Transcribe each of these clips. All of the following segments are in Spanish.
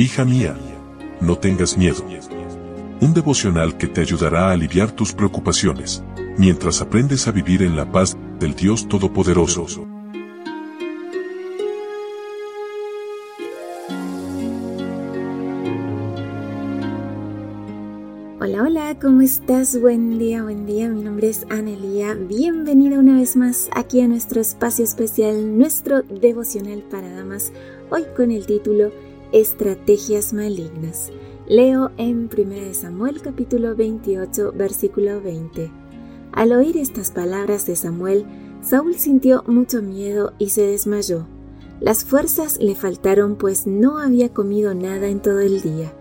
Hija mía, no tengas miedo. Un devocional que te ayudará a aliviar tus preocupaciones, mientras aprendes a vivir en la paz del Dios Todopoderoso. Hola, hola, ¿cómo estás? Buen día, buen día. Mi nombre es Anelia. Bienvenida una vez más aquí a nuestro espacio especial, nuestro devocional para damas, hoy con el título Estrategias malignas. Leo en 1 Samuel capítulo 28 versículo 20. Al oír estas palabras de Samuel, Saúl sintió mucho miedo y se desmayó. Las fuerzas le faltaron pues no había comido nada en todo el día.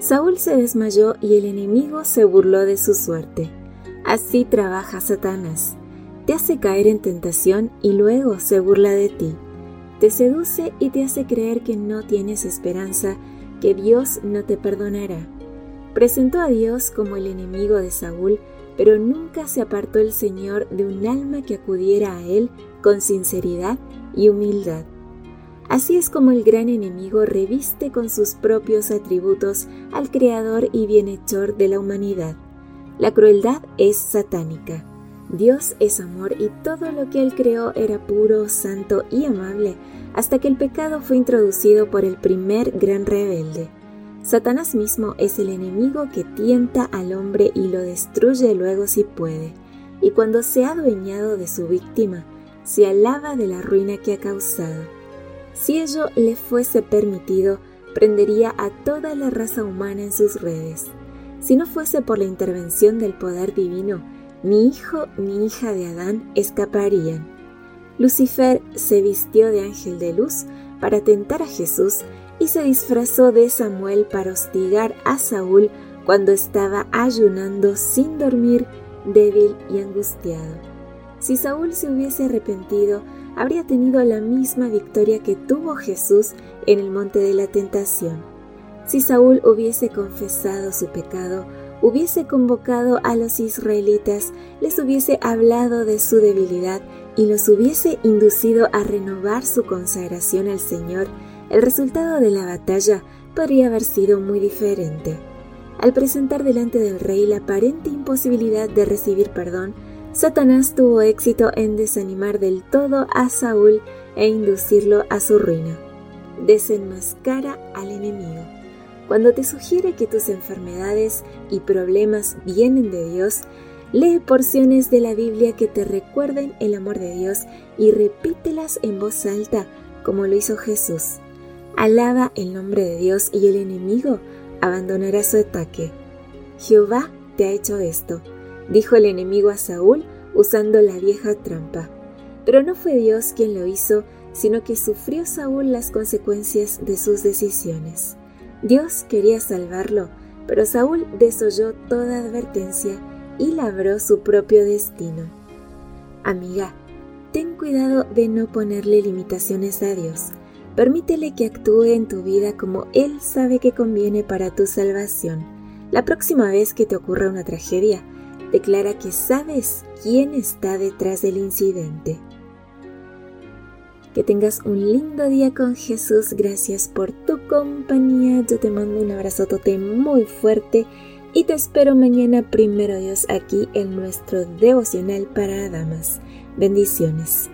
Saúl se desmayó y el enemigo se burló de su suerte. Así trabaja Satanás. Te hace caer en tentación y luego se burla de ti te seduce y te hace creer que no tienes esperanza, que Dios no te perdonará. Presentó a Dios como el enemigo de Saúl, pero nunca se apartó el Señor de un alma que acudiera a Él con sinceridad y humildad. Así es como el gran enemigo reviste con sus propios atributos al Creador y bienhechor de la humanidad. La crueldad es satánica. Dios es amor y todo lo que Él creó era puro, santo y amable, hasta que el pecado fue introducido por el primer gran rebelde. Satanás mismo es el enemigo que tienta al hombre y lo destruye luego si puede, y cuando se ha adueñado de su víctima, se alaba de la ruina que ha causado. Si ello le fuese permitido, prendería a toda la raza humana en sus redes. Si no fuese por la intervención del poder divino, ni hijo ni hija de Adán escaparían. Lucifer se vistió de ángel de luz para tentar a Jesús y se disfrazó de Samuel para hostigar a Saúl cuando estaba ayunando sin dormir, débil y angustiado. Si Saúl se hubiese arrepentido, habría tenido la misma victoria que tuvo Jesús en el monte de la tentación. Si Saúl hubiese confesado su pecado, hubiese convocado a los israelitas, les hubiese hablado de su debilidad y los hubiese inducido a renovar su consagración al Señor, el resultado de la batalla podría haber sido muy diferente. Al presentar delante del rey la aparente imposibilidad de recibir perdón, Satanás tuvo éxito en desanimar del todo a Saúl e inducirlo a su ruina. Desenmascara al enemigo. Cuando te sugiere que tus enfermedades y problemas vienen de Dios, lee porciones de la Biblia que te recuerden el amor de Dios y repítelas en voz alta como lo hizo Jesús. Alaba el nombre de Dios y el enemigo abandonará su ataque. Jehová te ha hecho esto, dijo el enemigo a Saúl usando la vieja trampa. Pero no fue Dios quien lo hizo, sino que sufrió Saúl las consecuencias de sus decisiones. Dios quería salvarlo, pero Saúl desoyó toda advertencia y labró su propio destino. Amiga, ten cuidado de no ponerle limitaciones a Dios. Permítele que actúe en tu vida como Él sabe que conviene para tu salvación. La próxima vez que te ocurra una tragedia, declara que sabes quién está detrás del incidente. Que tengas un lindo día con Jesús. Gracias por tu compañía. Yo te mando un abrazote muy fuerte y te espero mañana, primero Dios, aquí en nuestro devocional para damas. Bendiciones.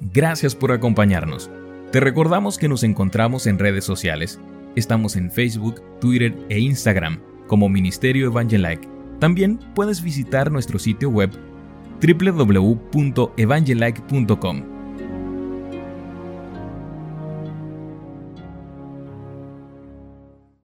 Gracias por acompañarnos. Te recordamos que nos encontramos en redes sociales. Estamos en Facebook, Twitter e Instagram como Ministerio Evangelike. También puedes visitar nuestro sitio web www.evangelike.com